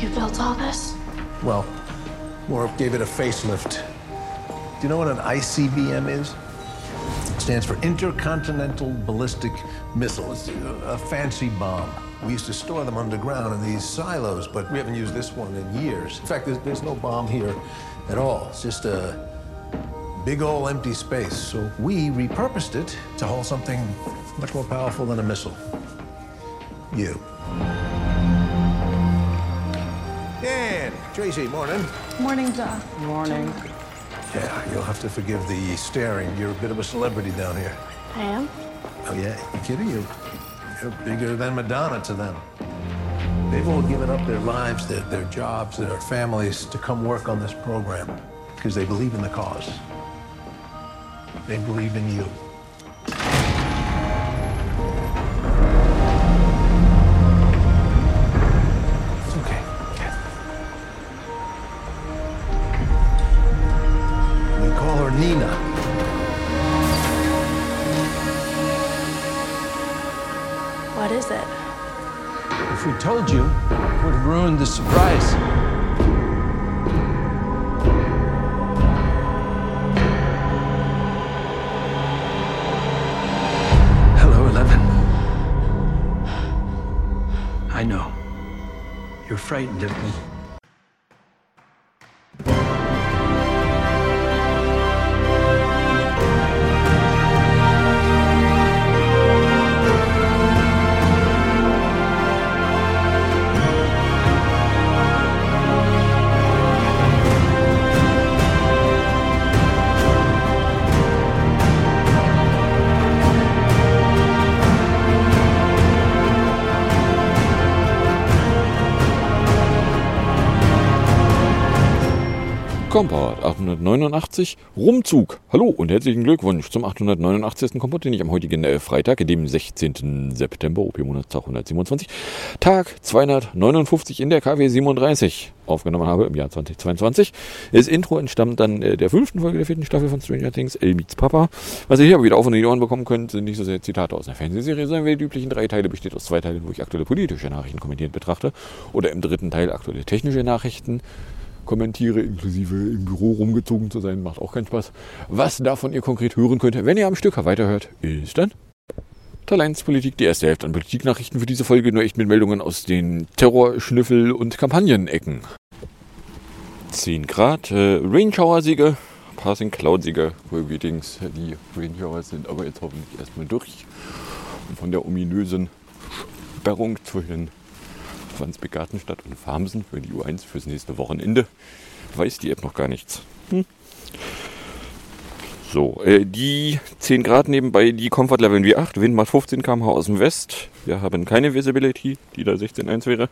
You built all this? Well, more gave it a facelift. Do you know what an ICBM is? It stands for Intercontinental Ballistic Missile. It's a fancy bomb. We used to store them underground in these silos, but we haven't used this one in years. In fact, there's, there's no bomb here at all. It's just a big old empty space. So we repurposed it to hold something much more powerful than a missile. You. Tracy, morning. Morning, Doc. Morning. Yeah, you'll have to forgive the staring. You're a bit of a celebrity down here. I am? Oh, yeah, you kidding? You, you're bigger than Madonna to them. They've all given up their lives, their, their jobs, their families to come work on this program because they believe in the cause. They believe in you. Nina. What is it? If we told you, it would have ruined the surprise. Hello, Eleven. I know. You're frightened of me. Kompott 889 Rumzug. Hallo und herzlichen Glückwunsch zum 889. Kompott, den ich am heutigen äh, Freitag, dem 16. September, OP-Monatstag 127, Tag 259 in der KW 37 aufgenommen habe im Jahr 2022. Das Intro entstammt dann äh, der fünften Folge der vierten Staffel von Stranger Things, El meets Papa. Was ihr hier aber wieder auf und in die Ohren bekommen könnt, sind nicht so sehr Zitate aus einer Fernsehserie, sondern wie die üblichen drei Teile besteht aus zwei Teilen, wo ich aktuelle politische Nachrichten kommentiert betrachte oder im dritten Teil aktuelle technische Nachrichten kommentiere, inklusive im Büro rumgezogen zu sein, macht auch keinen Spaß. Was davon ihr konkret hören könnt, wenn ihr am Stück weiterhört, ist dann Talents Politik, die erste Hälfte an Politiknachrichten für diese Folge, nur echt mit Meldungen aus den Terror-, Schnüffel- und Kampagnenecken. 10 Grad, äh, Rain-Shower-Siege, Passing Cloud-Siege, Greetings, die Rain-Showers sind aber jetzt hoffentlich erstmal durch. Und von der ominösen Sperrung zwischen Wandsbek Gartenstadt und Farmsen für die U1 fürs nächste Wochenende. Weiß die App noch gar nichts. Hm. So, äh, die 10 Grad nebenbei, die Comfort Level wie 8, Wind macht 15 km/h aus dem West. Wir haben keine Visibility, die da 16,1 wäre.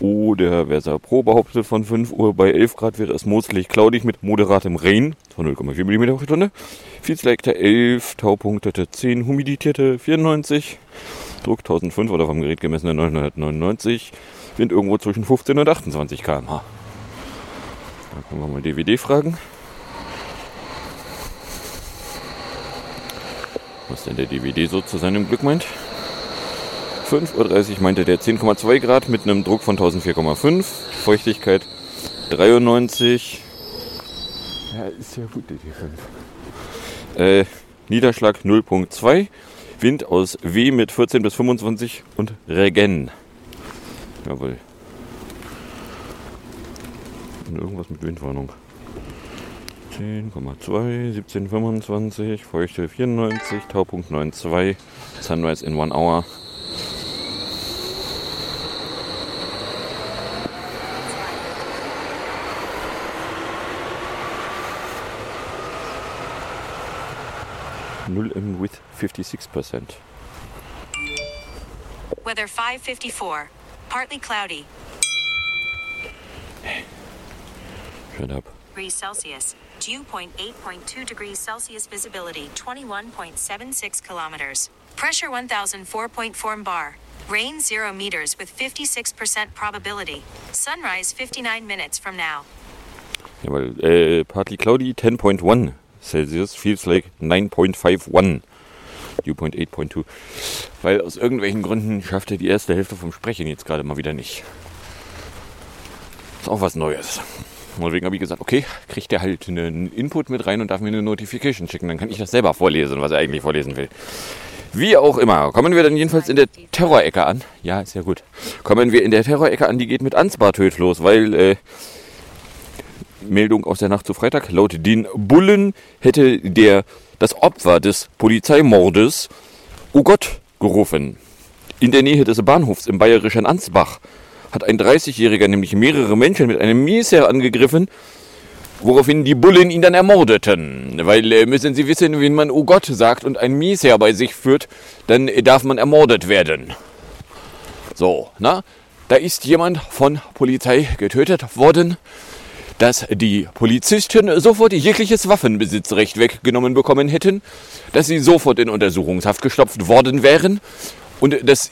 Oder Versa Pro behauptet von 5 Uhr bei 11 Grad wäre es mostlich cloudig mit moderatem Rain von 0,4 mm pro Stunde. Feelslegte 11, Taupunktete 10, humidierte 94. Druck 1005 oder vom Gerät gemessene 999. Wind irgendwo zwischen 15 und 28 km/h. Da können wir mal DVD fragen. Was denn der DVD so zu seinem Glück meint? 5.30 Uhr meinte der 10,2 Grad mit einem Druck von 1004,5. Feuchtigkeit 93. Ja, ist ja gut, die 5. Äh, Niederschlag 0.2. Wind aus W mit 14 bis 25 und Regen. Jawohl. Und irgendwas mit Windwarnung. 10,2, 17,25, Feuchte 94, Taupunkt 9,2, Sunrise in one hour. Null M with 56%. Weather 554. Partly cloudy. Shut up. Degrees Celsius. Dew point 8.2 degrees Celsius. Visibility 21.76 kilometers. Pressure 1004.4 bar. Rain 0 meters with 56% probability. Sunrise 59 minutes from now. Jawohl, äh, uh, partly cloudy 10.1 Celsius, feels like 9.51. Dewpoint 8.2. Weil aus irgendwelchen Gründen schafft er die erste Hälfte vom Sprechen jetzt gerade mal wieder nicht. Ist auch was Neues. Und deswegen habe ich gesagt, okay, kriegt er halt einen Input mit rein und darf mir eine Notification schicken. Dann kann ich das selber vorlesen, was er eigentlich vorlesen will. Wie auch immer, kommen wir dann jedenfalls in der Terrorecke an. Ja, ist ja gut. Kommen wir in der Terrorecke an, die geht mit Ansbar töd los, weil äh, Meldung aus der Nacht zu Freitag, laut den Bullen hätte der das Opfer des Polizeimordes Oh Gott gerufen. In der Nähe des Bahnhofs im bayerischen Ansbach hat ein 30-Jähriger nämlich mehrere Menschen mit einem Messer angegriffen, woraufhin die Bullen ihn dann ermordeten. Weil äh, müssen Sie wissen, wenn man Oh Gott sagt und ein Messer bei sich führt, dann äh, darf man ermordet werden. So, na, da ist jemand von Polizei getötet worden, dass die Polizisten sofort jegliches Waffenbesitzrecht weggenommen bekommen hätten, dass sie sofort in Untersuchungshaft gestopft worden wären und dass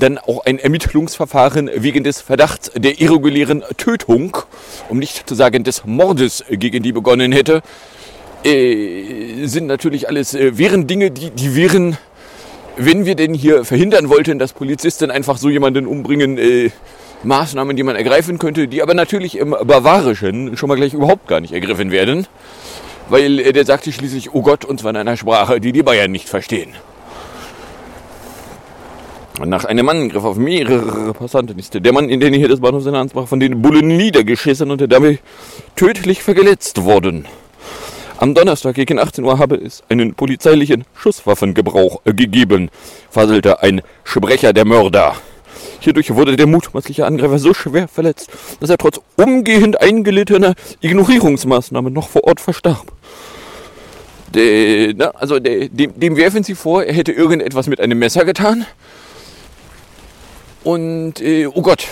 dann auch ein Ermittlungsverfahren wegen des Verdachts der irregulären Tötung, um nicht zu sagen des Mordes gegen die begonnen hätte, äh, sind natürlich alles, äh, wären Dinge, die, die wären, wenn wir denn hier verhindern wollten, dass Polizisten einfach so jemanden umbringen, äh, Maßnahmen, die man ergreifen könnte, die aber natürlich im Bavarischen schon mal gleich überhaupt gar nicht ergriffen werden, weil äh, der sagte schließlich, oh Gott, und zwar in einer Sprache, die die Bayern nicht verstehen. Und nach einem Angriff auf mehrere Passanten ist der Mann in der Nähe des Bahnhofs in Ansbach von den Bullen niedergeschissen und dabei tödlich verletzt worden. Am Donnerstag gegen 18 Uhr habe es einen polizeilichen Schusswaffengebrauch gegeben, faselte ein Sprecher der Mörder. Hierdurch wurde der mutmaßliche Angreifer so schwer verletzt, dass er trotz umgehend eingelittener Ignorierungsmaßnahmen noch vor Ort verstarb. De, na, also de, dem, dem werfen sie vor, er hätte irgendetwas mit einem Messer getan. Und, äh, oh Gott,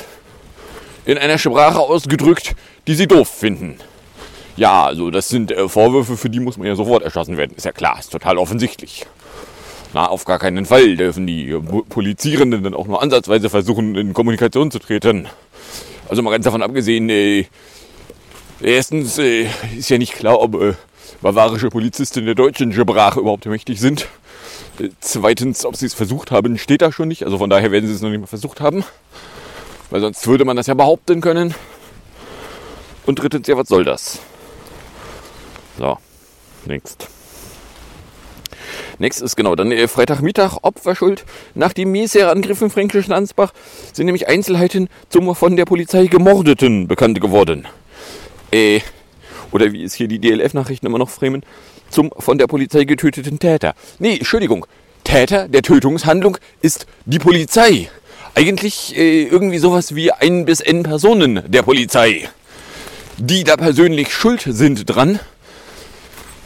in einer Sprache ausgedrückt, die sie doof finden. Ja, also das sind äh, Vorwürfe, für die muss man ja sofort erschossen werden. Ist ja klar, ist total offensichtlich. Na, auf gar keinen Fall dürfen die Polizierenden dann auch nur ansatzweise versuchen, in Kommunikation zu treten. Also mal ganz davon abgesehen, äh, erstens äh, ist ja nicht klar, ob äh, bavarische Polizisten der deutschen Sprache überhaupt mächtig sind. Äh, zweitens, ob sie es versucht haben, steht da schon nicht. Also von daher werden sie es noch nicht mal versucht haben. Weil sonst würde man das ja behaupten können. Und drittens, ja, was soll das? So, next. Ist genau dann äh, Freitagmittag Opferschuld. Nach dem Messerangriff im fränkischen Ansbach sind nämlich Einzelheiten zum von der Polizei Gemordeten bekannt geworden. Äh, oder wie es hier die DLF-Nachrichten immer noch framen, zum von der Polizei getöteten Täter. Nee, Entschuldigung. Täter der Tötungshandlung ist die Polizei. Eigentlich äh, irgendwie sowas wie ein bis n Personen der Polizei, die da persönlich schuld sind dran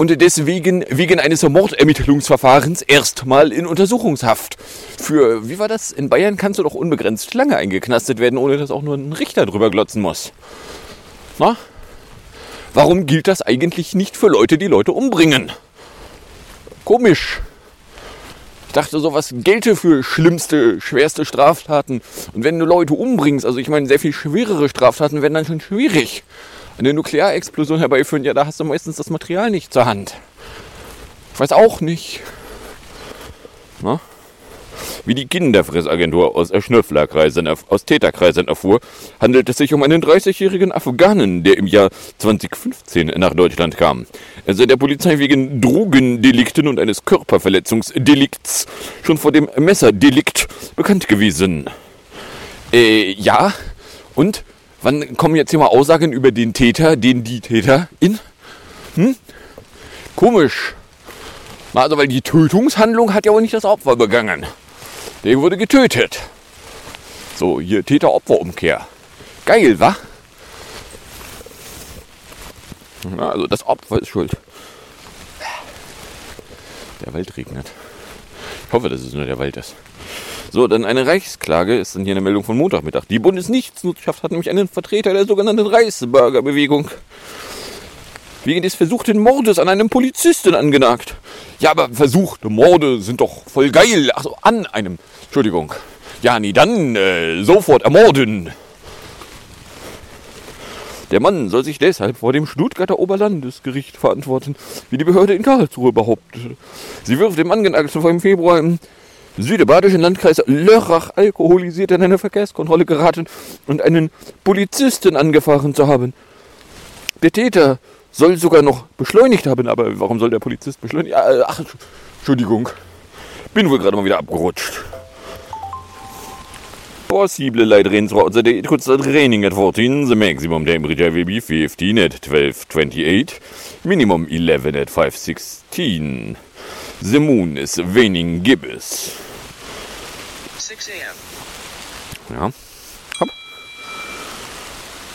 und deswegen wegen eines Mordermittlungsverfahrens erstmal in Untersuchungshaft. Für, wie war das? In Bayern kannst du doch unbegrenzt lange eingeknastet werden, ohne dass auch nur ein Richter drüber glotzen muss. Na? Warum gilt das eigentlich nicht für Leute, die Leute umbringen? Komisch. Ich dachte, sowas gelte für schlimmste, schwerste Straftaten. Und wenn du Leute umbringst, also ich meine, sehr viel schwerere Straftaten werden dann schon schwierig. Eine Nuklearexplosion herbeiführen, ja, da hast du meistens das Material nicht zur Hand. Ich weiß auch nicht. Na? Wie die Kinderfressagentur aus Schnöfflerkreisen, aus Täterkreisen erfuhr, handelt es sich um einen 30-jährigen Afghanen, der im Jahr 2015 nach Deutschland kam. Er sei der Polizei wegen Drogendelikten und eines Körperverletzungsdelikts schon vor dem Messerdelikt bekannt gewesen. Äh, ja. Und wann kommen jetzt hier mal Aussagen über den Täter, den die Täter in? Hm? Komisch. Also, weil die Tötungshandlung hat ja auch nicht das Opfer begangen. Der wurde getötet. So, hier Täter-Opfer-Umkehr. Geil, wa? Ja, also das Opfer ist schuld. Der Wald regnet. Ich hoffe, dass es nur der Wald ist. So, dann eine Reichsklage ist dann hier eine Meldung von Montagmittag. Die Bundesnichtsnutzschaft hat nämlich einen Vertreter der sogenannten Reichsbürgerbewegung wegen des versuchten Mordes an einem Polizisten angenagt. Ja, aber versuchte Morde sind doch voll geil. Also an einem. Entschuldigung. Ja, nee, dann äh, sofort ermorden. Der Mann soll sich deshalb vor dem Stuttgarter Oberlandesgericht verantworten, wie die Behörde in Karlsruhe behauptet. Sie wirft dem Angeklagten vor im Februar im südbadischen Landkreis Lörrach alkoholisiert in eine Verkehrskontrolle geraten und einen Polizisten angefahren zu haben. Der Täter soll sogar noch beschleunigt haben, aber warum soll der Polizist beschleunigen? Ja, ach, Entschuldigung. Bin wohl gerade mal wieder abgerutscht. Possible light rains the day. It could start raining at 14. The maximum temperature will be 15 at 12.28. Minimum 11 at 5.16. The moon is waning gibbous. 6 a.m. Ja. Hopp.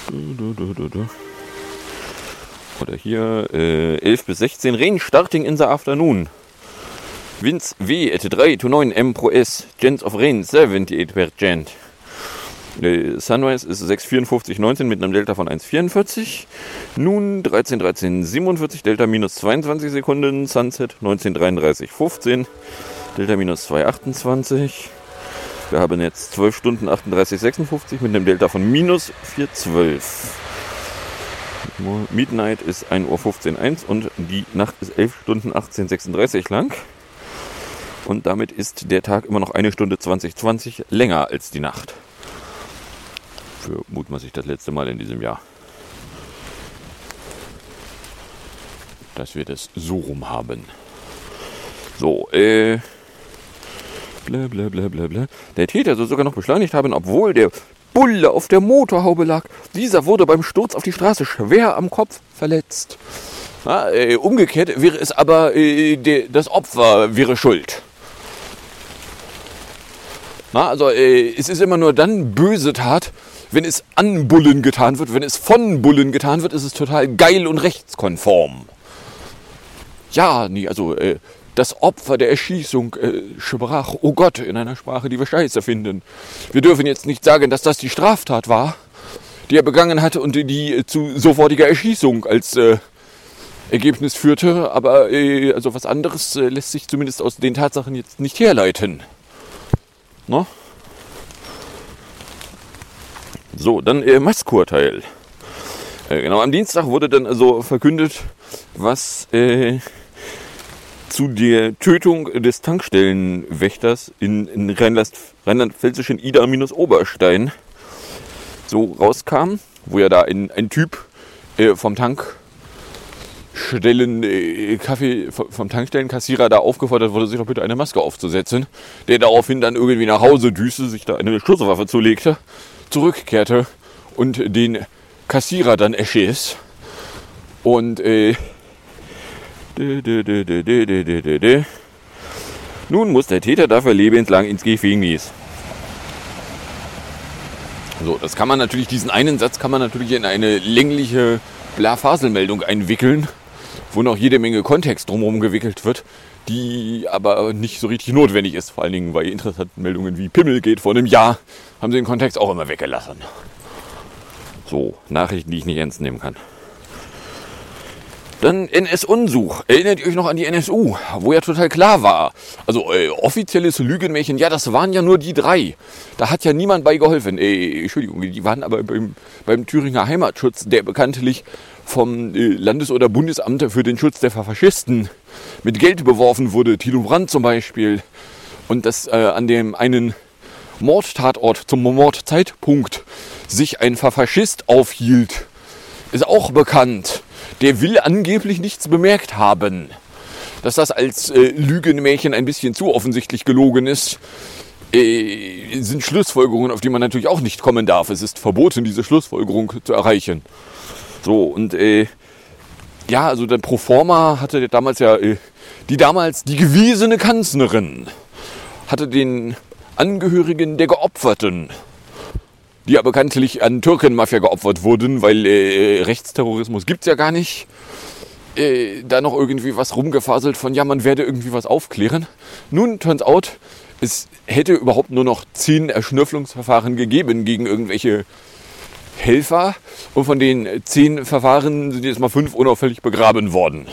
Du, du, du. Oder hier äh, 11 bis 16. Rain starting in the afternoon. Winds W at 3 to 9 M pro S. Chance of rain 78%. Äh, Sunrise ist 6,54,19 mit einem Delta von 1,44. Nun 13,13, 47, Delta minus 22 Sekunden. Sunset 19,33, 15. Delta minus 2,28. Wir haben jetzt 12 Stunden 38, 56 mit einem Delta von minus 4,12. Midnight ist 1.15 Uhr 1 und die Nacht ist 11 Stunden 18.36 lang. Und damit ist der Tag immer noch eine Stunde 2020 länger als die Nacht. Für mutmaßlich das letzte Mal in diesem Jahr. Dass wir das so rum haben. So, äh. Bla bla bla bla bla. Der Täter soll sogar noch beschleunigt haben, obwohl der Bulle auf der Motorhaube lag. Dieser wurde beim Sturz auf die Straße schwer am Kopf verletzt. Na, äh, umgekehrt wäre es aber, äh, der, das Opfer wäre schuld. Na, also äh, es ist immer nur dann böse Tat, wenn es an Bullen getan wird. Wenn es von Bullen getan wird, ist es total geil und rechtskonform. Ja, nee, also äh, das Opfer der Erschießung äh, sprach, oh Gott, in einer Sprache, die wir scheiße finden. Wir dürfen jetzt nicht sagen, dass das die Straftat war, die er begangen hatte und die äh, zu sofortiger Erschießung als äh, Ergebnis führte, aber äh, also was anderes äh, lässt sich zumindest aus den Tatsachen jetzt nicht herleiten. No? So, dann äh, Maskurteil. Äh, genau, am Dienstag wurde dann also verkündet, was äh, zu der Tötung des Tankstellenwächters in, in rheinland-pfälzischen Ida-Oberstein so rauskam, wo ja da ein, ein Typ äh, vom Tankstellen äh, Kaffee vom Tankstellenkassierer da aufgefordert wurde, sich doch bitte eine Maske aufzusetzen, der daraufhin dann irgendwie nach Hause düste, sich da eine Schusswaffe zulegte, zurückkehrte und den Kassierer dann erschiss. Und äh, nun muss der Täter dafür lebenslang ins Gefängnis. So, das kann man natürlich, diesen einen Satz kann man natürlich in eine längliche Blafaselmeldung einwickeln, wo noch jede Menge Kontext drumherum gewickelt wird, die aber nicht so richtig notwendig ist. Vor allen Dingen bei interessanten Meldungen wie Pimmel geht vor einem Jahr, haben sie den Kontext auch immer weggelassen. So, Nachrichten, die ich nicht ernst nehmen kann. Dann NS-Unsuch. Erinnert ihr euch noch an die NSU, wo ja total klar war. Also äh, offizielles Lügenmärchen, ja, das waren ja nur die drei. Da hat ja niemand bei geholfen. Äh, Entschuldigung, die waren aber beim, beim Thüringer Heimatschutz, der bekanntlich vom äh, Landes- oder Bundesamt für den Schutz der Faschisten mit Geld beworfen wurde. Tilo Brandt zum Beispiel. Und dass äh, an dem einen Mordtatort zum Mordzeitpunkt sich ein Faschist aufhielt, ist auch bekannt der will angeblich nichts bemerkt haben. Dass das als äh, Lügenmärchen ein bisschen zu offensichtlich gelogen ist, äh, sind Schlussfolgerungen, auf die man natürlich auch nicht kommen darf. Es ist verboten, diese Schlussfolgerung zu erreichen. So, und äh, ja, also der Proforma hatte damals ja, äh, die damals die gewesene Kanzlerin, hatte den Angehörigen der Geopferten die ja bekanntlich an Türkenmafia geopfert wurden, weil äh, Rechtsterrorismus gibt's ja gar nicht. Äh, da noch irgendwie was rumgefaselt von, ja, man werde irgendwie was aufklären. Nun, turns out, es hätte überhaupt nur noch zehn Erschnüfflungsverfahren gegeben gegen irgendwelche Helfer. Und von den zehn Verfahren sind jetzt mal fünf unauffällig begraben worden.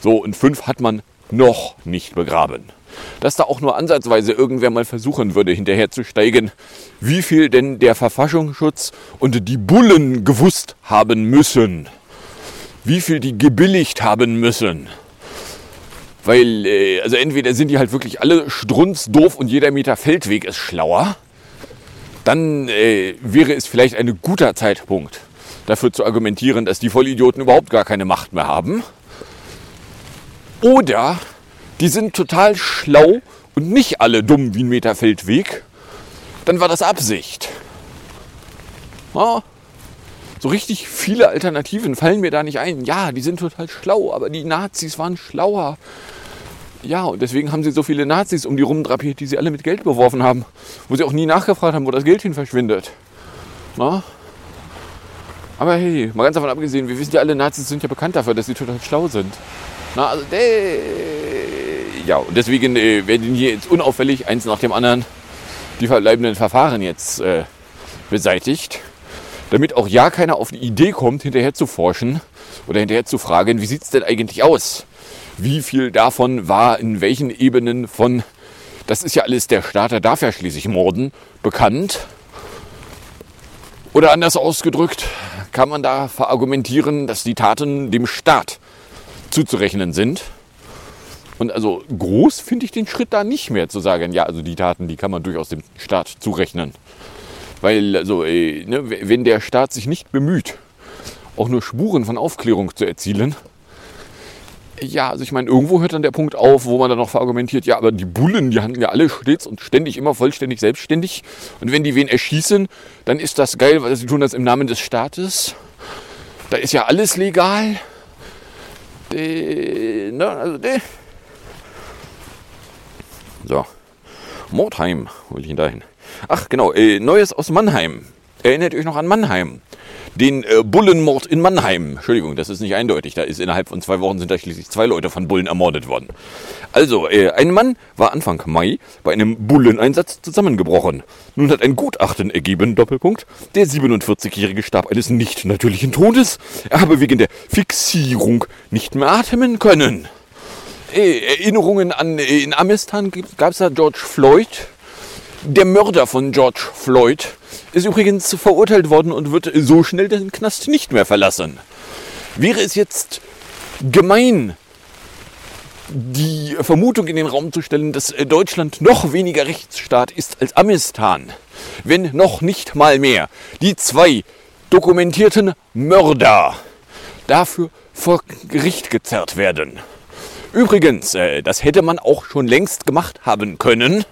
So, und fünf hat man noch nicht begraben dass da auch nur ansatzweise irgendwer mal versuchen würde, hinterherzusteigen, wie viel denn der Verfassungsschutz und die Bullen gewusst haben müssen. Wie viel die gebilligt haben müssen. Weil, äh, also entweder sind die halt wirklich alle strunzdoof und jeder Meter Feldweg ist schlauer, dann äh, wäre es vielleicht ein guter Zeitpunkt, dafür zu argumentieren, dass die Vollidioten überhaupt gar keine Macht mehr haben. Oder die sind total schlau und nicht alle dumm wie ein Meter Feldweg. Dann war das Absicht. Ja, so richtig viele Alternativen fallen mir da nicht ein. Ja, die sind total schlau, aber die Nazis waren schlauer. Ja, und deswegen haben sie so viele Nazis um die rumdrapiert, die sie alle mit Geld beworfen haben. Wo sie auch nie nachgefragt haben, wo das Geld hin verschwindet. Na? Aber hey, mal ganz davon abgesehen, wir wissen ja alle, Nazis sind ja bekannt dafür, dass sie total schlau sind. Na, also, äh, ja, und deswegen äh, werden hier jetzt unauffällig eins nach dem anderen die verbleibenden Verfahren jetzt äh, beseitigt. Damit auch ja keiner auf die Idee kommt, hinterher zu forschen oder hinterher zu fragen, wie sieht es denn eigentlich aus? Wie viel davon war in welchen Ebenen von, das ist ja alles der Staat, der darf ja schließlich morden, bekannt? Oder anders ausgedrückt, kann man da verargumentieren, dass die Taten dem Staat zuzurechnen sind? Und also groß finde ich den Schritt da nicht mehr zu sagen, ja, also die Taten, die kann man durchaus dem Staat zurechnen. Weil, also, äh, ne, wenn der Staat sich nicht bemüht, auch nur Spuren von Aufklärung zu erzielen, ja, also ich meine, irgendwo hört dann der Punkt auf, wo man dann noch verargumentiert, ja, aber die Bullen, die handeln ja alle stets und ständig immer vollständig selbstständig. Und wenn die wen erschießen, dann ist das geil, weil sie tun das im Namen des Staates. Da ist ja alles legal. De, ne, also de. So. Mordheim, will ich ihn dahin? Ach, genau, äh, Neues aus Mannheim. Erinnert euch noch an Mannheim? Den äh, Bullenmord in Mannheim. Entschuldigung, das ist nicht eindeutig. Da ist innerhalb von zwei Wochen sind da schließlich zwei Leute von Bullen ermordet worden. Also, äh, ein Mann war Anfang Mai bei einem Bulleneinsatz zusammengebrochen. Nun hat ein Gutachten ergeben, Doppelpunkt, der 47-Jährige starb eines nicht natürlichen Todes. Er habe wegen der Fixierung nicht mehr atmen können. Äh, Erinnerungen an, äh, in Amistan gab es da George Floyd, der Mörder von George Floyd ist übrigens verurteilt worden und wird so schnell den Knast nicht mehr verlassen. Wäre es jetzt gemein, die Vermutung in den Raum zu stellen, dass Deutschland noch weniger Rechtsstaat ist als Amistan, wenn noch nicht mal mehr die zwei dokumentierten Mörder dafür vor Gericht gezerrt werden. Übrigens, äh, das hätte man auch schon längst gemacht haben können.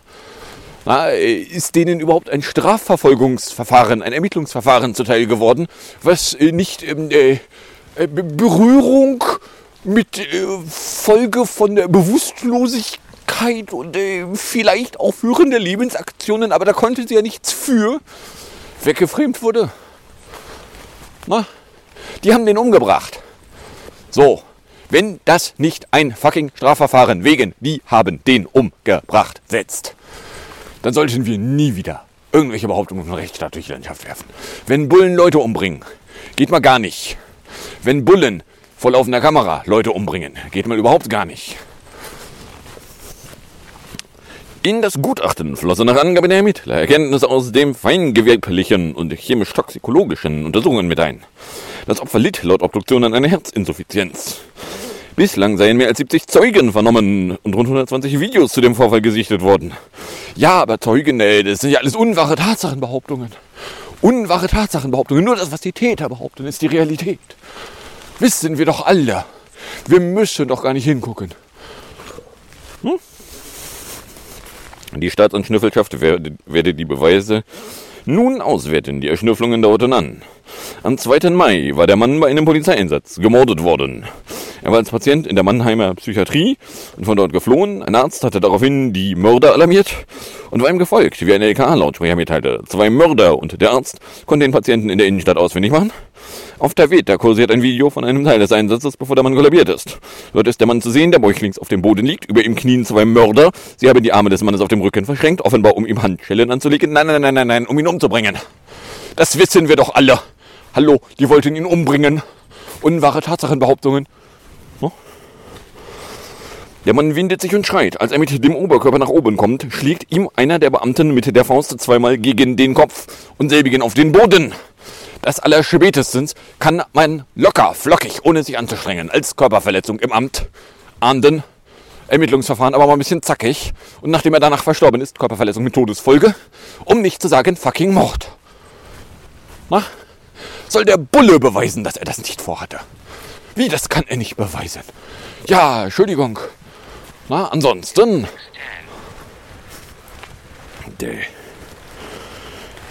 Na, ist denen überhaupt ein Strafverfolgungsverfahren, ein Ermittlungsverfahren zuteil geworden, was äh, nicht ähm, äh, Berührung mit äh, Folge von der Bewusstlosigkeit und äh, vielleicht auch führende Lebensaktionen, aber da konnte sie ja nichts für, weggefremt wurde. Na, die haben den umgebracht. So, wenn das nicht ein fucking Strafverfahren wegen, die haben den umgebracht, setzt, dann sollten wir nie wieder irgendwelche Behauptungen von Rechtsstaat durch die Landschaft werfen. Wenn Bullen Leute umbringen, geht mal gar nicht. Wenn Bullen vor laufender Kamera Leute umbringen, geht mal überhaupt gar nicht. In das Gutachten flossen nach Angabe der Ermittler Erkenntnisse aus dem feingewerblichen und chemisch-toxikologischen Untersuchungen mit ein. Das Opfer litt laut Obduktion an einer Herzinsuffizienz. Bislang seien mehr als 70 Zeugen vernommen und rund 120 Videos zu dem Vorfall gesichtet worden. Ja, aber Zeugen, ey, das sind ja alles unwahre Tatsachenbehauptungen. Unwahre Tatsachenbehauptungen. Nur das, was die Täter behaupten, ist die Realität. Wissen wir doch alle. Wir müssen doch gar nicht hingucken. Hm? Die Staatsanschnüffelschaft werde, werde die Beweise nun auswerten. Die Erschnüfflungen dauerten an. Am 2. Mai war der Mann bei einem Polizeieinsatz gemordet worden. Er war als Patient in der Mannheimer Psychiatrie und von dort geflohen. Ein Arzt hatte daraufhin die Mörder alarmiert und war ihm gefolgt, wie ein LKA-Lautsprecher mitteilte. Zwei Mörder und der Arzt konnten den Patienten in der Innenstadt ausfindig machen. Auf der Veta kursiert ein Video von einem Teil des Einsatzes, bevor der Mann kollabiert ist. Dort ist der Mann zu sehen, der bäuchlings auf dem Boden liegt, über ihm knien zwei Mörder. Sie haben die Arme des Mannes auf dem Rücken verschränkt, offenbar um ihm Handschellen anzulegen. Nein, nein, nein, nein, nein, um ihn umzubringen. Das wissen wir doch alle. Hallo, die wollten ihn umbringen. Unwahre Tatsachenbehauptungen. Der Mann windet sich und schreit. Als er mit dem Oberkörper nach oben kommt, schlägt ihm einer der Beamten mit der Faust zweimal gegen den Kopf und selbigen auf den Boden. Das allerspätestens kann man locker, flockig, ohne sich anzustrengen, als Körperverletzung im Amt ahnden. Ermittlungsverfahren aber mal ein bisschen zackig. Und nachdem er danach verstorben ist, Körperverletzung mit Todesfolge, um nicht zu sagen fucking Mord. Na? Soll der Bulle beweisen, dass er das nicht vorhatte? Wie, das kann er nicht beweisen? Ja, Entschuldigung. Na, ansonsten.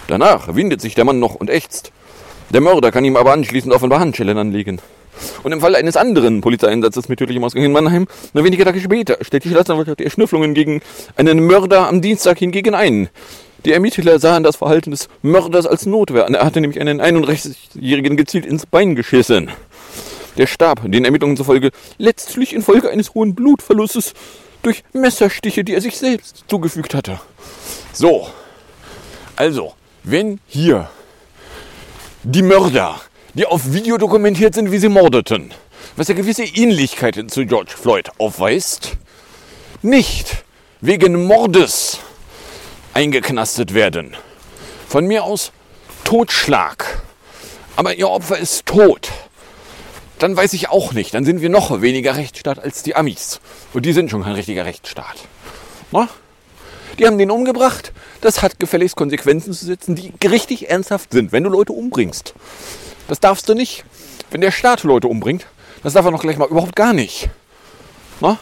Danach windet sich der Mann noch und ächzt. Der Mörder kann ihm aber anschließend offenbar Handschellen anlegen. Und im Fall eines anderen Polizeieinsatzes mit tödlichem Ausgang in Mannheim, nur wenige Tage später, stellt die Staatsanwaltschaft Erschnüfflungen gegen einen Mörder am Dienstag hingegen ein. Die Ermittler sahen das Verhalten des Mörders als Notwehr an. Er hatte nämlich einen 31-Jährigen gezielt ins Bein geschissen. Der starb, den Ermittlungen zufolge, letztlich infolge eines hohen Blutverlustes durch Messerstiche, die er sich selbst zugefügt hatte. So, also, wenn hier die Mörder, die auf Video dokumentiert sind, wie sie mordeten, was ja gewisse Ähnlichkeiten zu George Floyd aufweist, nicht wegen Mordes eingeknastet werden. Von mir aus Totschlag. Aber ihr Opfer ist tot. Dann weiß ich auch nicht. Dann sind wir noch weniger Rechtsstaat als die Amis. Und die sind schon kein richtiger Rechtsstaat. Na? Die haben den umgebracht. Das hat gefälligst Konsequenzen zu setzen, die richtig ernsthaft sind, wenn du Leute umbringst. Das darfst du nicht. Wenn der Staat Leute umbringt, das darf er noch gleich mal überhaupt gar nicht. Na?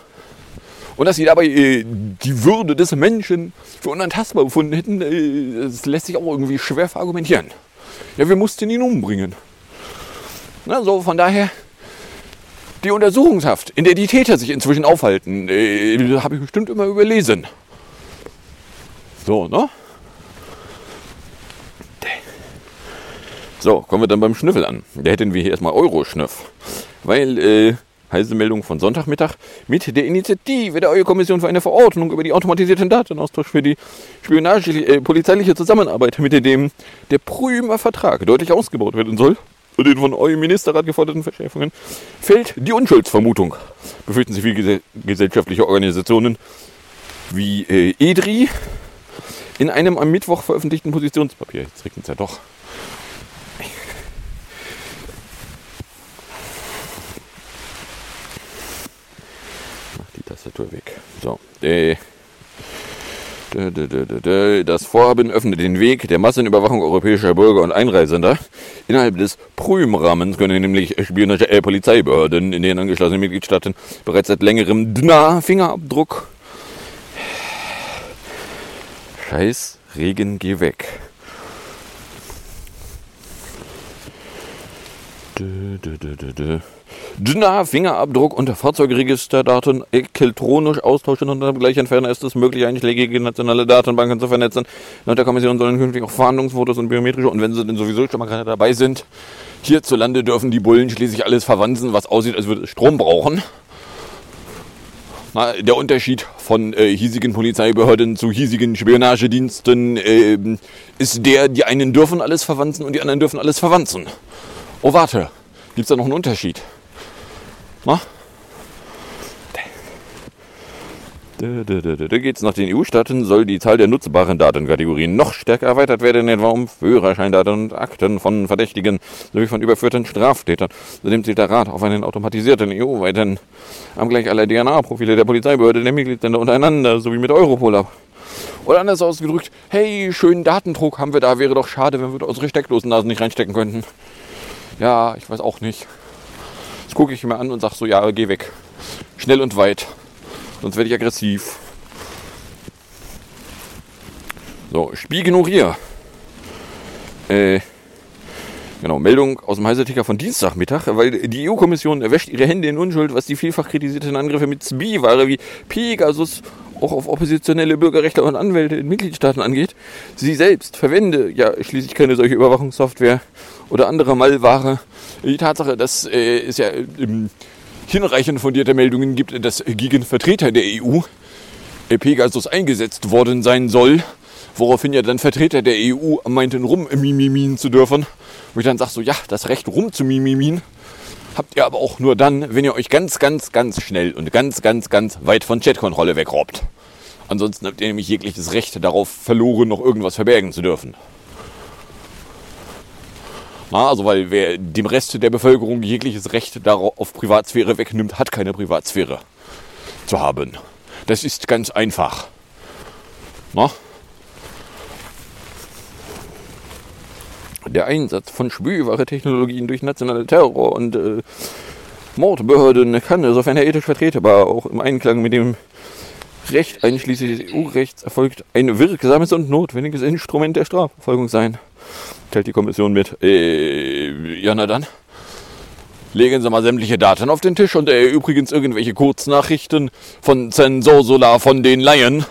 Und dass sie dabei äh, die Würde des Menschen für unantastbar befunden hätten, äh, das lässt sich auch irgendwie schwer verargumentieren. Ja, wir mussten ihn umbringen. Na, so, von daher, die Untersuchungshaft, in der die Täter sich inzwischen aufhalten, äh, habe ich bestimmt immer überlesen. So, ne? So, kommen wir dann beim Schnüffel an. Da hätten wir hier erstmal Euro-Schnüff. Weil, äh, heiße Meldung von Sonntagmittag, mit der Initiative der EU-Kommission für eine Verordnung über die automatisierten Datenaustausch für die Spionage, äh, polizeiliche Zusammenarbeit, mit dem der Prümer Vertrag deutlich ausgebaut werden soll, und den von EU-Ministerrat geforderten Verschärfungen, fällt die Unschuldsvermutung. Befürchten Sie viele gesellschaftliche Organisationen wie äh, EDRI in einem am Mittwoch veröffentlichten Positionspapier. Jetzt regnet es ja doch. Mach die Tastatur weg. So. Äh, das Vorhaben öffnet den Weg der Massenüberwachung europäischer Bürger und Einreisender. Innerhalb des Prümrahmens können nämlich Spionage äh, Polizeibehörden in den angeschlossenen Mitgliedstaaten bereits seit längerem DNA-Fingerabdruck. Scheiß Regen, geh weg. Dünner Fingerabdruck und Fahrzeugregisterdaten elektronisch austauschen und dann gleich entfernen ist es möglich, einschlägige nationale Datenbanken zu vernetzen. Nach der Kommission sollen künftig auch Verhandlungsfotos und biometrische und wenn sie denn sowieso schon mal gerade dabei sind, hierzulande dürfen die Bullen schließlich alles verwandeln, was aussieht, als würde es Strom brauchen. Na, der Unterschied von äh, hiesigen Polizeibehörden zu hiesigen Spionagediensten äh, ist der, die einen dürfen alles verwanzen und die anderen dürfen alles verwanzen. Oh, warte, gibt es da noch einen Unterschied? Na? Da geht es nach den EU-Staaten, soll die Zahl der nutzbaren Datenkategorien noch stärker erweitert werden, etwa um Führerscheindaten und Akten von Verdächtigen sowie von überführten Straftätern. Zudem zählt der Rat auf einen automatisierten EU-weiten Abgleich aller DNA-Profile der Polizeibehörde der Mitgliedsländer untereinander sowie mit Europol ab. Oder anders ausgedrückt, hey, schönen Datendruck haben wir da, wäre doch schade, wenn wir unsere Steckdosennasen nicht reinstecken könnten. Ja, ich weiß auch nicht. Gucke ich mir an und sage so, ja, geh weg. Schnell und weit. Sonst werde ich aggressiv. So, Spiel Äh, genau, Meldung aus dem Heiseticker von Dienstagmittag, weil die EU-Kommission wäscht ihre Hände in Unschuld, was die vielfach kritisierten Angriffe mit SBI-Ware wie Pegasus auch auf oppositionelle Bürgerrechtler und Anwälte in Mitgliedstaaten angeht. Sie selbst verwende ja schließlich keine solche Überwachungssoftware oder andere Malware. Die Tatsache, dass äh, es ja im hinreichend fundierte Meldungen gibt, dass gegen Vertreter der EU Pegasus eingesetzt worden sein soll, woraufhin ja dann Vertreter der EU meinten, rummimimin zu dürfen. Wo ich dann sage so, ja, das Recht rumzumimimin habt ihr aber auch nur dann, wenn ihr euch ganz, ganz, ganz schnell und ganz, ganz, ganz weit von Chatkontrolle wegrobbt. Ansonsten habt ihr nämlich jegliches Recht darauf verloren, noch irgendwas verbergen zu dürfen. Na, also weil wer dem Rest der Bevölkerung jegliches Recht darauf auf Privatsphäre wegnimmt, hat keine Privatsphäre. zu haben. Das ist ganz einfach. Na? Der Einsatz von Spülware-Technologien durch nationale Terror- und äh, Mordbehörden kann, sofern er ethisch vertretbar, auch im Einklang mit dem Recht einschließlich des EU-Rechts erfolgt, ein wirksames und notwendiges Instrument der Strafverfolgung sein. Teilt die Kommission mit. Äh, ja, na dann. Legen Sie mal sämtliche Daten auf den Tisch und äh, übrigens irgendwelche Kurznachrichten von Zensor Solar von den Laien,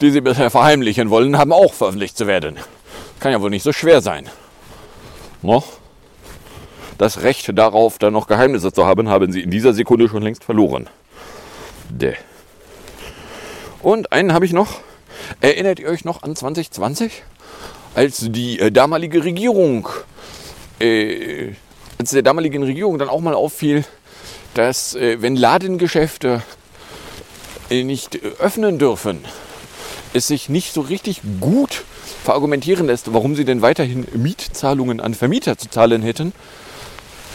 die Sie bisher verheimlichen wollen, haben auch veröffentlicht zu werden. Kann ja wohl nicht so schwer sein. No? Das Recht darauf, da noch Geheimnisse zu haben, haben Sie in dieser Sekunde schon längst verloren. Däh. Und einen habe ich noch. Erinnert ihr euch noch an 2020? Als die äh, damalige Regierung, äh, als der damaligen Regierung dann auch mal auffiel, dass äh, wenn Ladengeschäfte äh, nicht äh, öffnen dürfen, es sich nicht so richtig gut verargumentieren lässt, warum sie denn weiterhin Mietzahlungen an Vermieter zu zahlen hätten.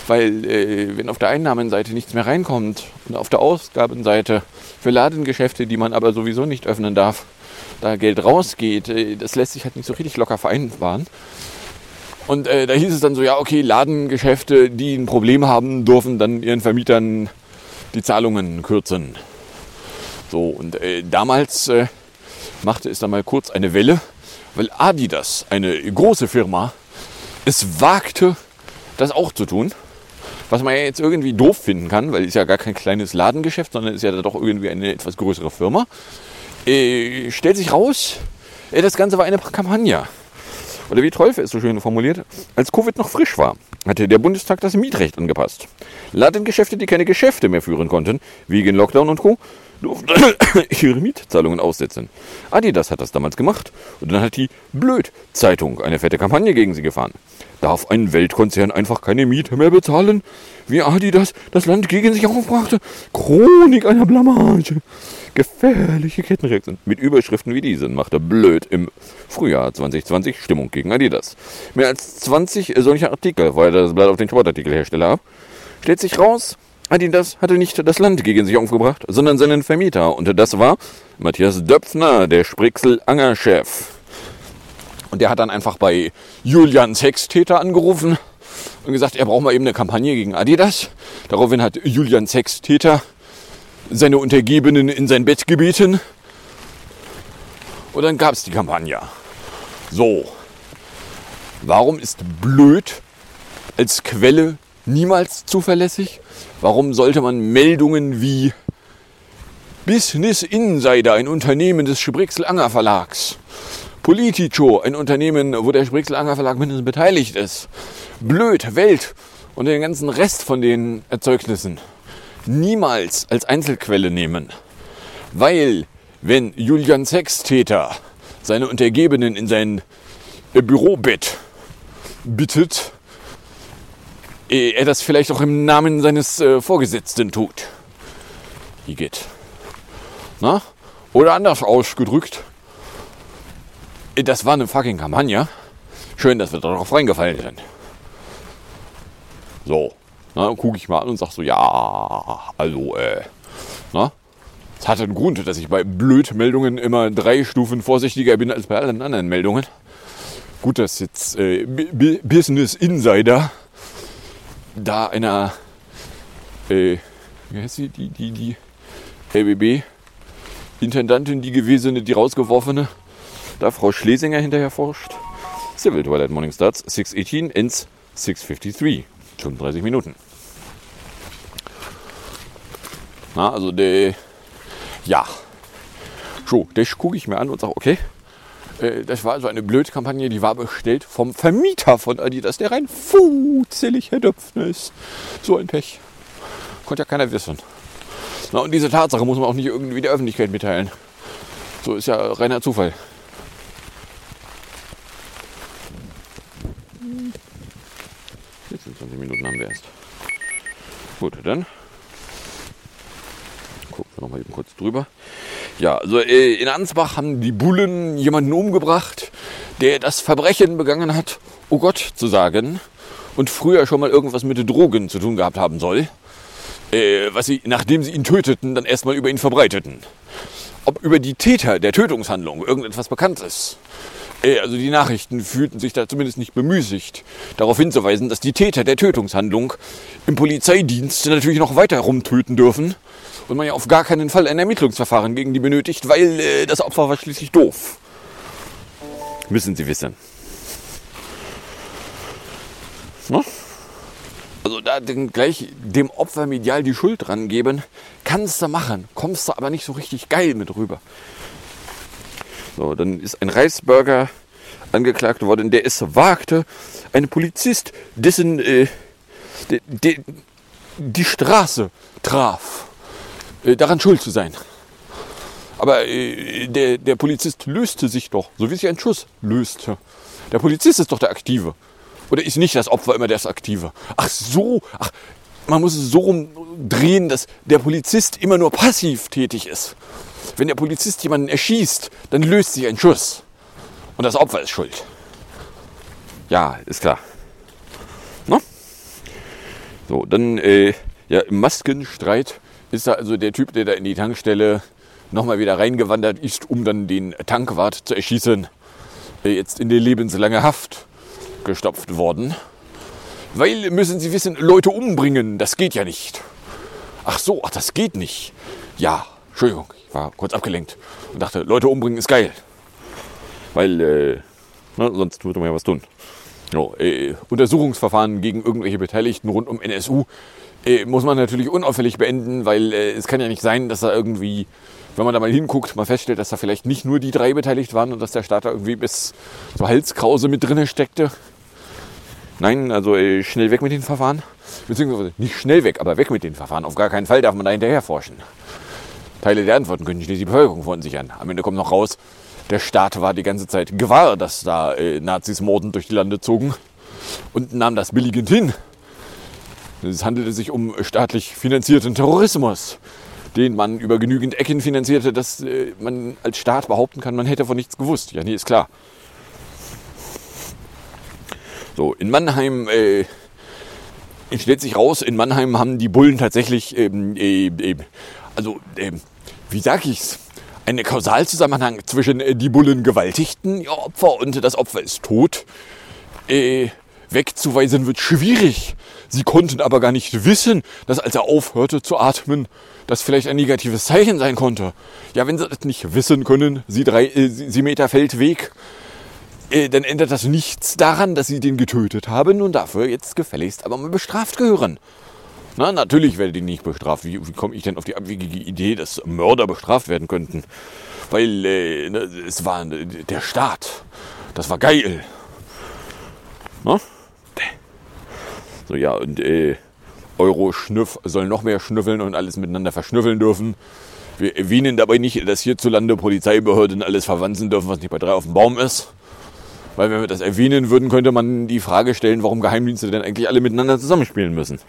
Weil äh, wenn auf der Einnahmenseite nichts mehr reinkommt und auf der Ausgabenseite für Ladengeschäfte, die man aber sowieso nicht öffnen darf, da Geld rausgeht, äh, das lässt sich halt nicht so richtig locker vereinbaren. Und äh, da hieß es dann so, ja, okay, Ladengeschäfte, die ein Problem haben, dürfen dann ihren Vermietern die Zahlungen kürzen. So, und äh, damals äh, machte es dann mal kurz eine Welle, weil Adidas, eine große Firma, es wagte, das auch zu tun. Was man ja jetzt irgendwie doof finden kann, weil es ja gar kein kleines Ladengeschäft, sondern es ist ja doch irgendwie eine etwas größere Firma. Äh, stellt sich raus, äh, das Ganze war eine Kampagne. Oder wie Teufel es so schön formuliert, als Covid noch frisch war, hatte der Bundestag das Mietrecht angepasst. Ladengeschäfte, die keine Geschäfte mehr führen konnten, wegen Lockdown und Co., durften ihre Mietzahlungen aussetzen. Adidas hat das damals gemacht und dann hat die Blöd-Zeitung eine fette Kampagne gegen sie gefahren. Darf ein Weltkonzern einfach keine Miete mehr bezahlen? Wie Adidas das Land gegen sich aufbrachte? Chronik einer Blamage. Gefährliche Kettenreaktion. Mit Überschriften wie diesen machte Blöd im Frühjahr 2020 Stimmung gegen Adidas. Mehr als 20 solcher Artikel feuerte das Blatt auf den Sportartikelhersteller ab. Stellt sich raus, Adidas hatte nicht das Land gegen sich aufgebracht, sondern seinen Vermieter. Und das war Matthias Döpfner, der Sprixel-Anger-Chef. Und der hat dann einfach bei Julian Sextäter angerufen und gesagt, er braucht mal eben eine Kampagne gegen Adidas. Daraufhin hat Julian Sextäter seine Untergebenen in sein Bett gebeten. Und dann gab es die Kampagne. So. Warum ist blöd als Quelle niemals zuverlässig? Warum sollte man Meldungen wie Business Insider, ein Unternehmen des Sprixel-Anger Verlags, Politico, ein Unternehmen, wo der Sprixel-Anger Verlag mindestens beteiligt ist, Blöd, Welt und den ganzen Rest von den Erzeugnissen niemals als Einzelquelle nehmen. Weil, wenn Julian Sextäter seine Untergebenen in sein äh, Bürobett bittet, äh, er das vielleicht auch im Namen seines äh, Vorgesetzten tut. Igitt. Na? Oder anders ausgedrückt, das war eine fucking Kampagne. Schön, dass wir darauf reingefallen sind. So, na, gucke ich mal an und sag so, ja, also, äh, na, es hat einen Grund, dass ich bei Blödmeldungen immer drei Stufen vorsichtiger bin als bei allen anderen Meldungen. Gut, dass jetzt äh, Business Insider da einer, äh, wie heißt sie, die, die, die LBB-Intendantin, die gewesene, die rausgeworfene, da Frau Schlesinger hinterher forscht. Civil Toilet Morning Starts 618 ends 653. 35 Minuten. Na, also der, ja. So, das gucke ich mir an und sage, okay, äh, das war also eine Blödkampagne, die war bestellt vom Vermieter von Adidas, der rein futzelig Herr Döpfner ist. So ein Pech. Konnte ja keiner wissen. Na, und diese Tatsache muss man auch nicht irgendwie der Öffentlichkeit mitteilen. So ist ja reiner Zufall. 26 Minuten haben wir erst. Gut, dann gucken wir noch mal eben kurz drüber. Ja, also äh, in Ansbach haben die Bullen jemanden umgebracht, der das Verbrechen begangen hat, oh Gott zu sagen, und früher schon mal irgendwas mit Drogen zu tun gehabt haben soll. äh, was sie, nachdem sie ihn töteten, dann erstmal über ihn verbreiteten. Ob über die Täter der Tötungshandlung irgendetwas bekannt ist. Äh, also die Nachrichten fühlten sich da zumindest nicht bemüßigt, darauf hinzuweisen, dass die Täter der Tötungshandlung im Polizeidienst natürlich noch weiter rumtöten dürfen und man ja auf gar keinen Fall ein Ermittlungsverfahren gegen die benötigt, weil äh, das Opfer war schließlich doof. Müssen Sie wissen. Ne? Also da den, gleich dem Opfer medial die Schuld dran geben, kannst du machen, kommst du aber nicht so richtig geil mit rüber. So, dann ist ein Reisburger angeklagt worden, der es wagte, einen Polizist, dessen äh, de, de, die Straße traf, äh, daran schuld zu sein. Aber äh, der, der Polizist löste sich doch, so wie sich ein Schuss löste. Der Polizist ist doch der Aktive. Oder ist nicht das Opfer immer das Aktive? Ach so, ach, man muss es so rumdrehen, dass der Polizist immer nur passiv tätig ist. Wenn der Polizist jemanden erschießt, dann löst sich ein Schuss. Und das Opfer ist schuld. Ja, ist klar. No? So, dann äh, ja, im Maskenstreit ist da also der Typ, der da in die Tankstelle nochmal wieder reingewandert ist, um dann den Tankwart zu erschießen, jetzt in die lebenslange Haft gestopft worden. Weil, müssen Sie wissen, Leute umbringen, das geht ja nicht. Ach so, ach, das geht nicht. Ja, Entschuldigung, ich war kurz abgelenkt und dachte, Leute umbringen ist geil. Weil, äh, na, sonst würde man ja was tun. So, äh, Untersuchungsverfahren gegen irgendwelche Beteiligten rund um NSU äh, muss man natürlich unauffällig beenden, weil äh, es kann ja nicht sein, dass da irgendwie, wenn man da mal hinguckt, man feststellt, dass da vielleicht nicht nur die drei beteiligt waren und dass der Staat da irgendwie bis zur Halskrause mit drinne steckte. Nein, also äh, schnell weg mit den Verfahren. Beziehungsweise nicht schnell weg, aber weg mit den Verfahren. Auf gar keinen Fall darf man da hinterher forschen. Teile der Antworten können die Bevölkerung verunsichern. Am Ende kommt noch raus, der Staat war die ganze Zeit gewahr, dass da äh, Nazis mordend durch die Lande zogen und nahm das billigend hin. Es handelte sich um staatlich finanzierten Terrorismus, den man über genügend Ecken finanzierte, dass äh, man als Staat behaupten kann, man hätte von nichts gewusst. Ja, nee, ist klar. So, in Mannheim äh, stellt sich raus, in Mannheim haben die Bullen tatsächlich, ähm, äh, äh, also, ähm, wie sag ich's, einen Kausalzusammenhang zwischen äh, die Bullen gewaltigten ihr Opfer und das Opfer ist tot. Äh, wegzuweisen wird schwierig. Sie konnten aber gar nicht wissen, dass als er aufhörte zu atmen, das vielleicht ein negatives Zeichen sein konnte. Ja, wenn sie das nicht wissen können, sie drei, äh, sie Meter Feldweg, äh, dann ändert das nichts daran, dass sie den getötet haben und dafür jetzt gefälligst aber mal bestraft gehören. Na, natürlich werde die nicht bestraft. Wie, wie komme ich denn auf die abwegige Idee, dass Mörder bestraft werden könnten? Weil äh, ne, es war äh, der Staat. Das war geil. Na? So, ja, und äh, Euro-Schnüff soll noch mehr schnüffeln und alles miteinander verschnüffeln dürfen. Wir erwähnen dabei nicht, dass hierzulande Polizeibehörden alles verwanzen dürfen, was nicht bei drei auf dem Baum ist. Weil wenn wir das erwähnen würden, könnte man die Frage stellen, warum Geheimdienste denn eigentlich alle miteinander zusammenspielen müssen.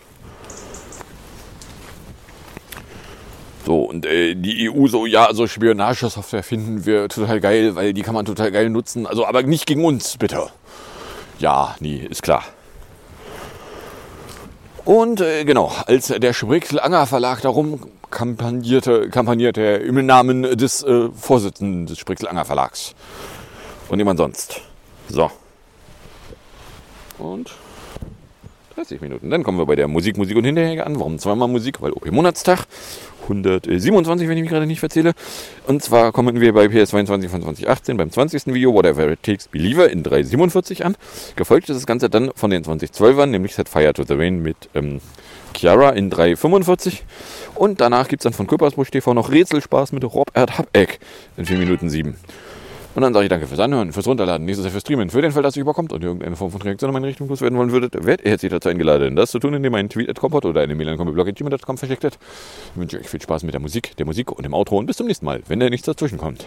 So, und äh, die EU so, ja, so Spionagesoftware finden wir total geil, weil die kann man total geil nutzen. Also, aber nicht gegen uns, bitte. Ja, nie, ist klar. Und äh, genau, als der Sprickl-Anger Verlag darum kampagnierte, kampagnierte er im Namen des äh, Vorsitzenden des Sprickl-Anger Verlags. Und niemand sonst. So. Und 30 Minuten. Dann kommen wir bei der Musik, Musik und Hinterher an. Warum zweimal Musik? Weil OP Monatstag. 127, wenn ich mich gerade nicht verzähle. Und zwar kommen wir bei PS22 von 2018 beim 20. Video Whatever It Takes Believer in 347 an. Gefolgt ist das Ganze dann von den 2012ern, nämlich Set Fire to the Rain mit ähm, Chiara in 345. Und danach gibt es dann von Küppersbusch TV noch Rätselspaß mit Robert Habeck in 4 Minuten 7. Und dann sage ich danke fürs Anhören, fürs Runterladen, nächstes Jahr fürs Streamen. Für den Fall, dass ihr überkommt und irgendeine Form von Reaktion in meine Richtung loswerden wollen würdet, werdet ihr herzlich dazu eingeladen, das zu tun, indem ihr einen Tweet at Kompott oder eine Mail an komplettblog.gmail.com verschickt habt. Ich wünsche euch viel Spaß mit der Musik, der Musik und dem Outro und bis zum nächsten Mal, wenn da nichts dazwischen kommt.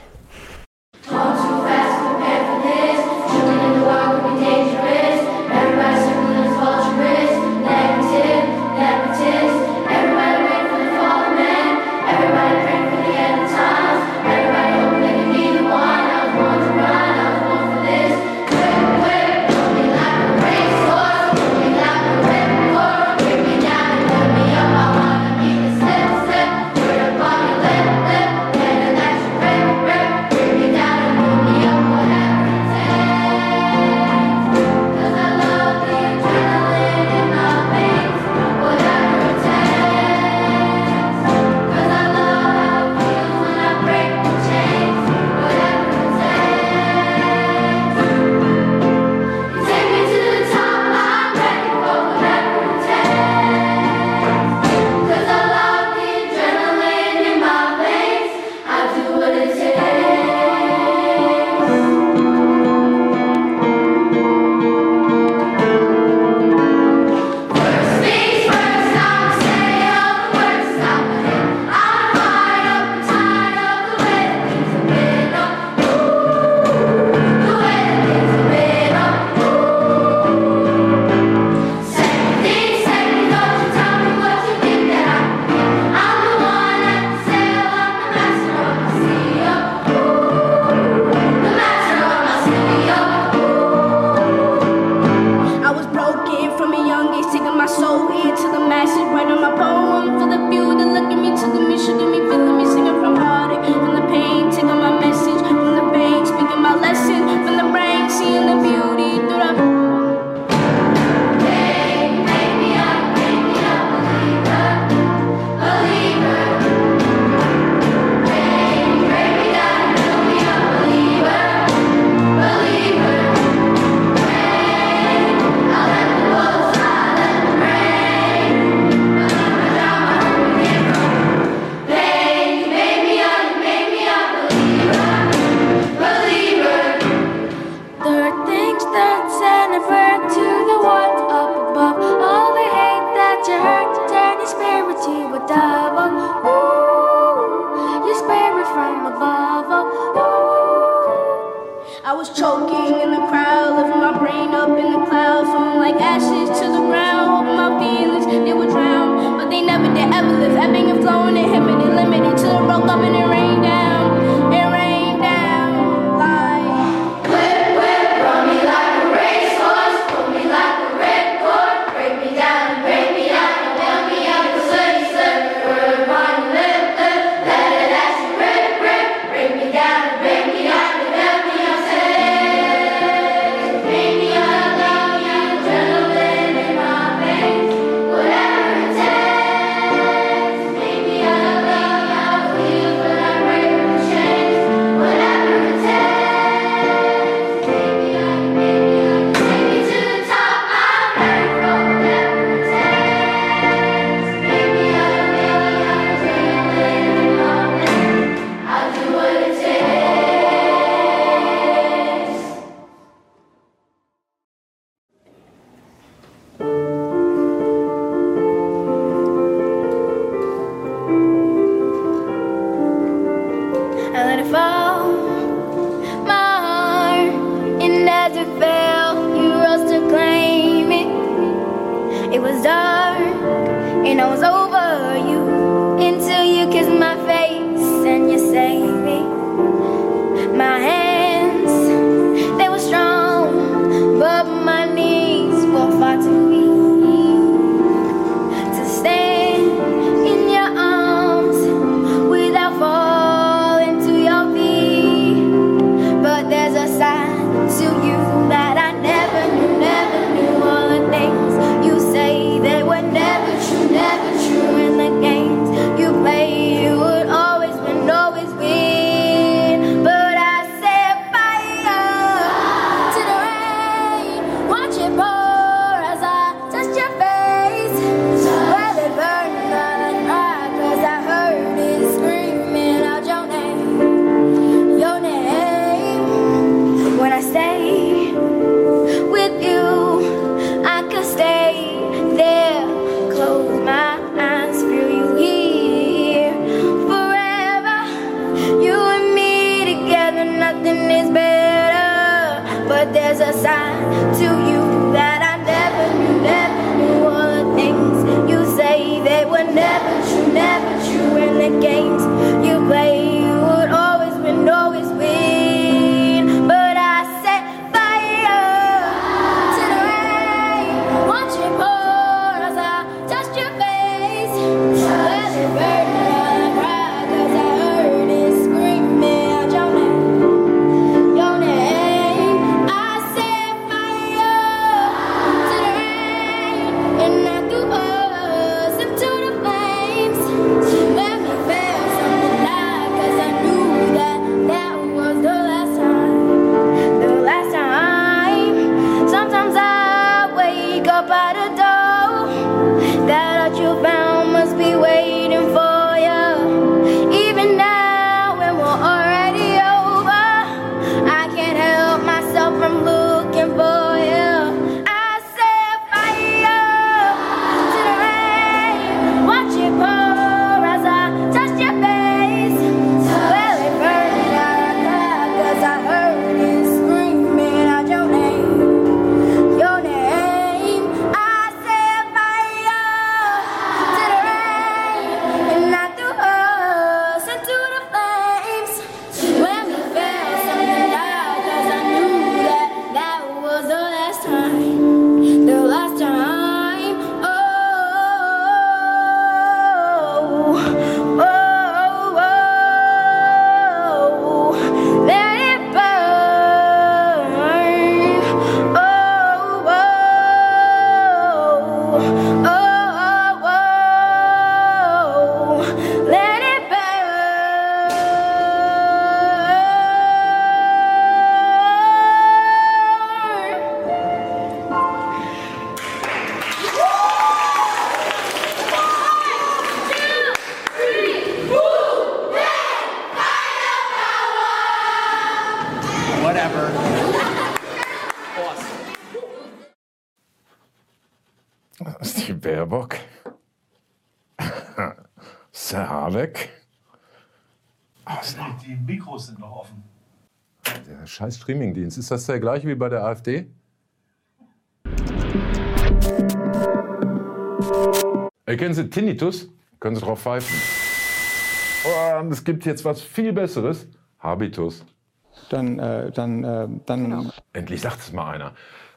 Baerbock. Sir Habeck. Die Mikros sind noch offen. Der scheiß Streamingdienst. Ist das der gleiche wie bei der AfD? Erkennen Sie Tinnitus? Können Sie drauf pfeifen. Oh, es gibt jetzt was viel Besseres. Habitus. Dann, äh, dann, äh, dann. Endlich sagt es mal einer.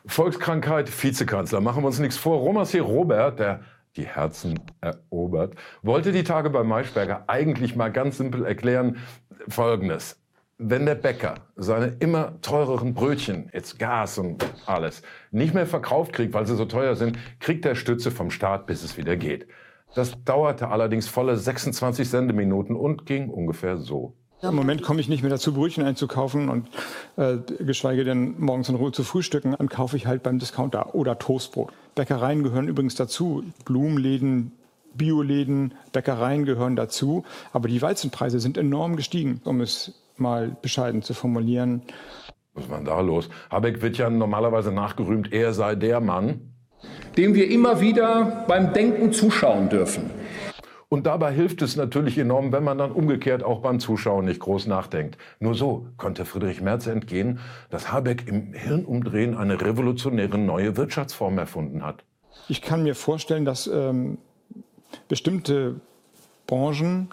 Volkskrankheit, Vizekanzler. Machen wir uns nichts vor. Romancier Robert, der die Herzen erobert, wollte die Tage bei Maischberger eigentlich mal ganz simpel erklären Folgendes. Wenn der Bäcker seine immer teureren Brötchen, jetzt Gas und alles, nicht mehr verkauft kriegt, weil sie so teuer sind, kriegt er Stütze vom Staat, bis es wieder geht. Das dauerte allerdings volle 26 Sendeminuten und ging ungefähr so. Ja, Im Moment komme ich nicht mehr dazu, Brötchen einzukaufen und äh, geschweige denn morgens in Ruhe zu frühstücken. Dann kaufe ich halt beim Discounter oder Toastbrot. Bäckereien gehören übrigens dazu. Blumenläden, Bioläden, Bäckereien gehören dazu. Aber die Weizenpreise sind enorm gestiegen, um es mal bescheiden zu formulieren. Was war denn da los? Habeck wird ja normalerweise nachgerühmt, er sei der Mann, dem wir immer wieder beim Denken zuschauen dürfen. Und dabei hilft es natürlich enorm, wenn man dann umgekehrt auch beim Zuschauen nicht groß nachdenkt. Nur so konnte Friedrich Merz entgehen, dass Habeck im Hirnumdrehen eine revolutionäre neue Wirtschaftsform erfunden hat. Ich kann mir vorstellen, dass ähm, bestimmte Branchen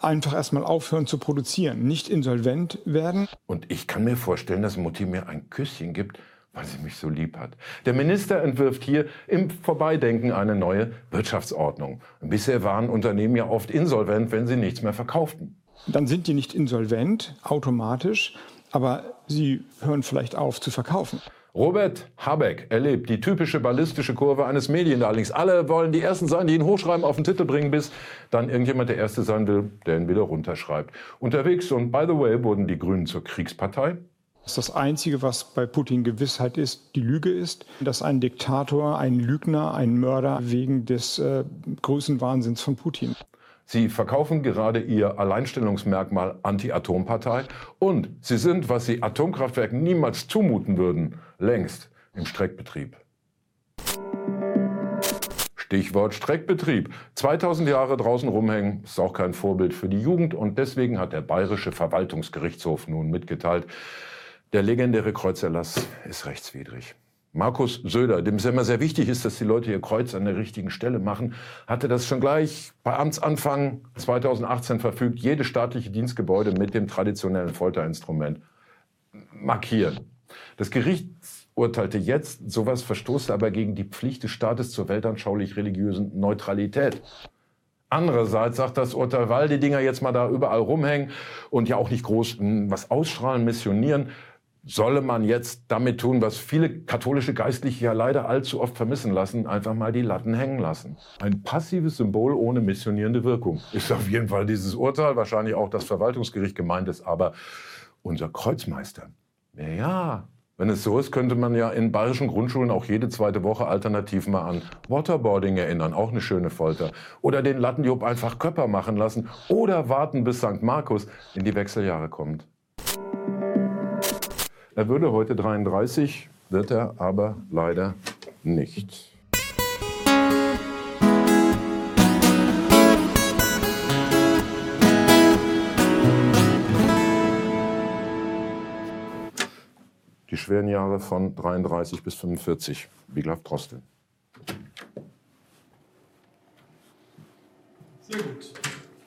einfach erstmal aufhören zu produzieren, nicht insolvent werden. Und ich kann mir vorstellen, dass Mutti mir ein Küsschen gibt, weil sie mich so lieb hat. Der Minister entwirft hier im Vorbeidenken eine neue Wirtschaftsordnung. Bisher waren Unternehmen ja oft insolvent, wenn sie nichts mehr verkauften. Dann sind die nicht insolvent automatisch, aber sie hören vielleicht auf zu verkaufen. Robert Habeck erlebt die typische ballistische Kurve eines Mediendarlings. Alle wollen die Ersten sein, die ihn hochschreiben, auf den Titel bringen, bis dann irgendjemand der Erste sein will, der ihn wieder runterschreibt. Unterwegs und by the way wurden die Grünen zur Kriegspartei. Das, das Einzige, was bei Putin Gewissheit ist, die Lüge ist, dass ein Diktator, ein Lügner, ein Mörder wegen des äh, Größenwahnsinns von Putin. Sie verkaufen gerade ihr Alleinstellungsmerkmal Anti-Atom-Partei und sie sind, was sie Atomkraftwerken niemals zumuten würden, längst im Streckbetrieb. Stichwort Streckbetrieb. 2000 Jahre draußen rumhängen ist auch kein Vorbild für die Jugend und deswegen hat der Bayerische Verwaltungsgerichtshof nun mitgeteilt, der legendäre Kreuzerlass ist rechtswidrig. Markus Söder, dem es immer sehr wichtig ist, dass die Leute ihr Kreuz an der richtigen Stelle machen, hatte das schon gleich bei Amtsanfang 2018 verfügt, jedes staatliche Dienstgebäude mit dem traditionellen Folterinstrument markieren. Das Gericht urteilte jetzt, sowas verstoße aber gegen die Pflicht des Staates zur weltanschaulich-religiösen Neutralität. Andererseits sagt das Urteil, weil die Dinger jetzt mal da überall rumhängen und ja auch nicht groß hm, was ausstrahlen, missionieren, solle man jetzt damit tun, was viele katholische Geistliche ja leider allzu oft vermissen lassen, einfach mal die Latten hängen lassen. Ein passives Symbol ohne missionierende Wirkung. Ist auf jeden Fall dieses Urteil, wahrscheinlich auch das Verwaltungsgericht gemeint ist, aber unser Kreuzmeister, ja, wenn es so ist, könnte man ja in bayerischen Grundschulen auch jede zweite Woche alternativ mal an Waterboarding erinnern, auch eine schöne Folter. Oder den Lattenjob einfach Köpper machen lassen oder warten, bis St. Markus in die Wechseljahre kommt. Er würde heute 33, wird er aber leider nicht. Die schweren Jahre von 33 bis 45. Wiglaf Drostel. Sehr gut.